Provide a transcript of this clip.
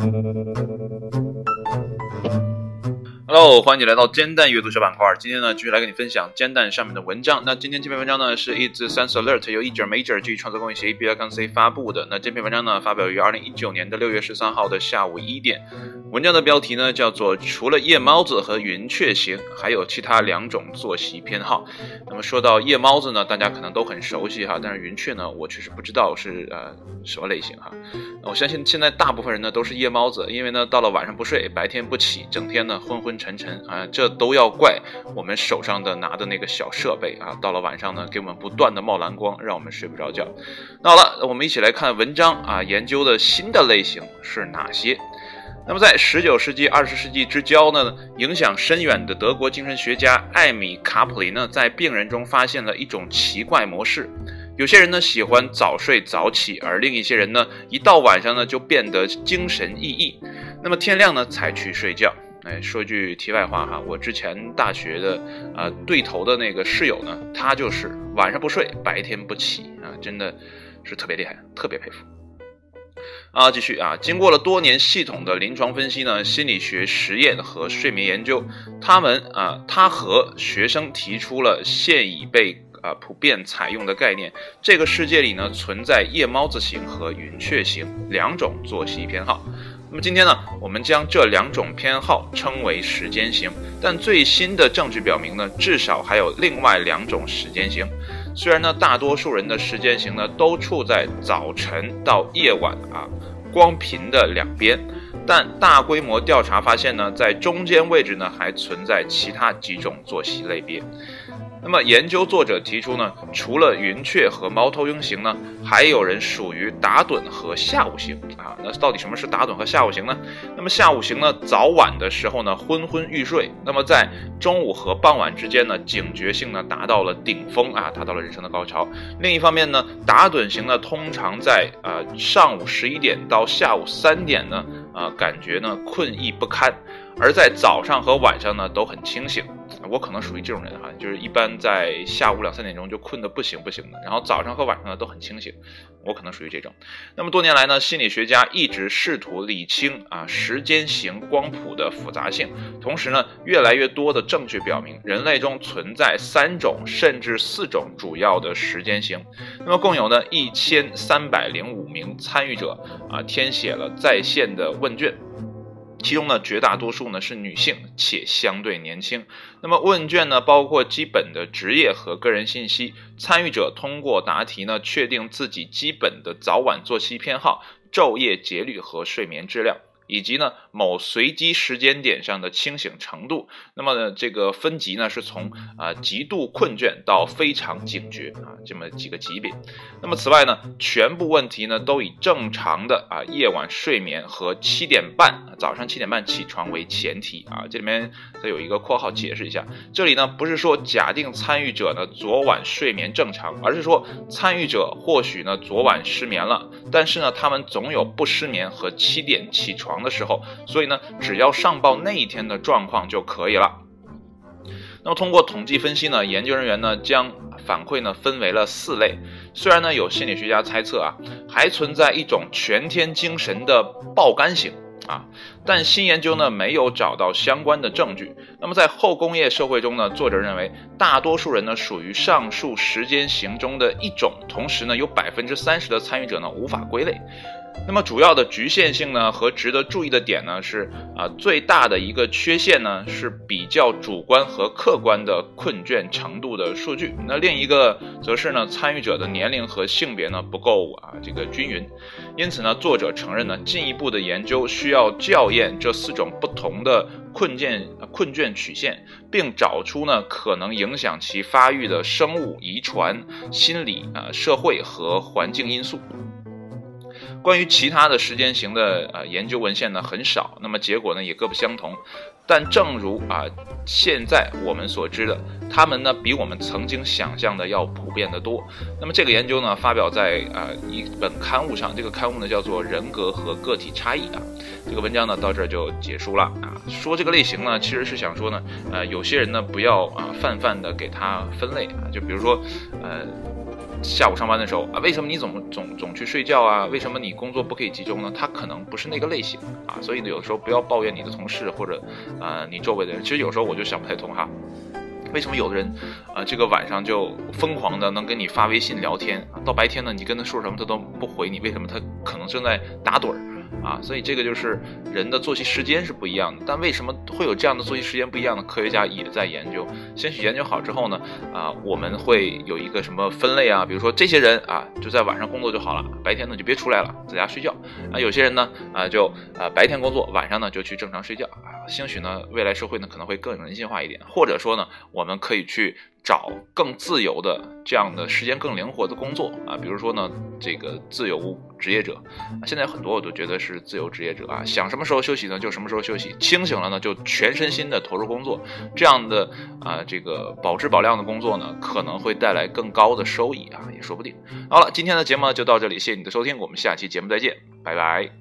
Thank you. Hello，欢迎你来到煎蛋阅读小板块。今天呢，继续来跟你分享煎蛋上面的文章。那今天这篇文章呢，是 It's Sense Alert 由 e j Major 基于创作公益协议 B I 杠 C 发布的。那这篇文章呢，发表于二零一九年的六月十三号的下午一点。文章的标题呢，叫做除了夜猫子和云雀型，还有其他两种作息偏好。那么说到夜猫子呢，大家可能都很熟悉哈，但是云雀呢，我确实不知道是呃什么类型哈。我相信现在大部分人呢都是夜猫子，因为呢到了晚上不睡，白天不起，整天呢昏昏沉沉啊，这都要怪我们手上的拿的那个小设备啊，到了晚上呢给我们不断的冒蓝光，让我们睡不着觉。那好了，我们一起来看文章啊，研究的新的类型是哪些？那么，在十九世纪、二十世纪之交呢，影响深远的德国精神学家艾米·卡普林呢，在病人中发现了一种奇怪模式：有些人呢喜欢早睡早起，而另一些人呢，一到晚上呢就变得精神奕奕，那么天亮呢才去睡觉。哎，说句题外话哈，我之前大学的啊对头的那个室友呢，他就是晚上不睡，白天不起啊，真的是特别厉害，特别佩服。啊，继续啊！经过了多年系统的临床分析呢，心理学实验和睡眠研究，他们啊，他和学生提出了现已被啊普遍采用的概念：这个世界里呢存在夜猫子型和云雀型两种作息偏好。那么今天呢，我们将这两种偏好称为时间型。但最新的证据表明呢，至少还有另外两种时间型。虽然呢，大多数人的时间型呢都处在早晨到夜晚啊光频的两边，但大规模调查发现呢，在中间位置呢还存在其他几种作息类别。那么，研究作者提出呢，除了云雀和猫头鹰型呢，还有人属于打盹和下午型啊。那到底什么是打盹和下午型呢？那么下午型呢，早晚的时候呢，昏昏欲睡；那么在中午和傍晚之间呢，警觉性呢达到了顶峰啊，达到了人生的高潮。另一方面呢，打盹型呢，通常在呃上午十一点到下午三点呢，啊，感觉呢困意不堪，而在早上和晚上呢，都很清醒。我可能属于这种人哈，就是一般在下午两三点钟就困得不行不行的，然后早上和晚上呢都很清醒。我可能属于这种。那么多年来呢，心理学家一直试图理清啊时间型光谱的复杂性，同时呢，越来越多的证据表明，人类中存在三种甚至四种主要的时间型。那么共有呢一千三百零五名参与者啊填写了在线的问卷。其中呢，绝大多数呢是女性，且相对年轻。那么问卷呢，包括基本的职业和个人信息。参与者通过答题呢，确定自己基本的早晚作息偏好、昼夜节律和睡眠质量。以及呢，某随机时间点上的清醒程度。那么呢，这个分级呢，是从啊极度困倦到非常警觉啊这么几个级别。那么此外呢，全部问题呢都以正常的啊夜晚睡眠和七点半早上七点半起床为前提啊。这里面再有一个括号解释一下，这里呢不是说假定参与者呢昨晚睡眠正常，而是说参与者或许呢昨晚失眠了，但是呢他们总有不失眠和七点起床。的时候，所以呢，只要上报那一天的状况就可以了。那么通过统计分析呢，研究人员呢将反馈呢分为了四类。虽然呢有心理学家猜测啊，还存在一种全天精神的爆肝型啊，但新研究呢没有找到相关的证据。那么在后工业社会中呢，作者认为大多数人呢属于上述时间型中的一种，同时呢有百分之三十的参与者呢无法归类。那么主要的局限性呢和值得注意的点呢是啊最大的一个缺陷呢是比较主观和客观的困倦程度的数据。那另一个则是呢参与者的年龄和性别呢不够啊这个均匀。因此呢作者承认呢进一步的研究需要校验这四种不同的困倦困倦曲线，并找出呢可能影响其发育的生物、遗传、心理啊社会和环境因素。关于其他的时间型的呃研究文献呢很少，那么结果呢也各不相同。但正如啊现在我们所知的，他们呢比我们曾经想象的要普遍的多。那么这个研究呢发表在啊一本刊物上，这个刊物呢叫做《人格和个体差异》啊。这个文章呢到这儿就结束了啊。说这个类型呢其实是想说呢，呃有些人呢不要啊泛泛的给它分类啊，就比如说呃。下午上班的时候啊，为什么你总总总去睡觉啊？为什么你工作不可以集中呢？他可能不是那个类型啊，所以呢，有的时候不要抱怨你的同事或者呃你周围的人。其实有时候我就想不太通哈，为什么有的人啊这个晚上就疯狂的能跟你发微信聊天啊，到白天呢你跟他说什么他都不回你，为什么他可能正在打盹儿？啊，所以这个就是人的作息时间是不一样的，但为什么会有这样的作息时间不一样呢？科学家也在研究。先去研究好之后呢，啊，我们会有一个什么分类啊？比如说这些人啊，就在晚上工作就好了，白天呢就别出来了，在家睡觉。啊，有些人呢，啊，就啊白天工作，晚上呢就去正常睡觉。啊，兴许呢，未来社会呢可能会更人性化一点，或者说呢，我们可以去。找更自由的这样的时间更灵活的工作啊，比如说呢，这个自由职业者，现在很多我都觉得是自由职业者啊，想什么时候休息呢就什么时候休息，清醒了呢就全身心的投入工作，这样的啊这个保质保量的工作呢，可能会带来更高的收益啊，也说不定。好了，今天的节目呢就到这里，谢谢你的收听，我们下期节目再见，拜拜。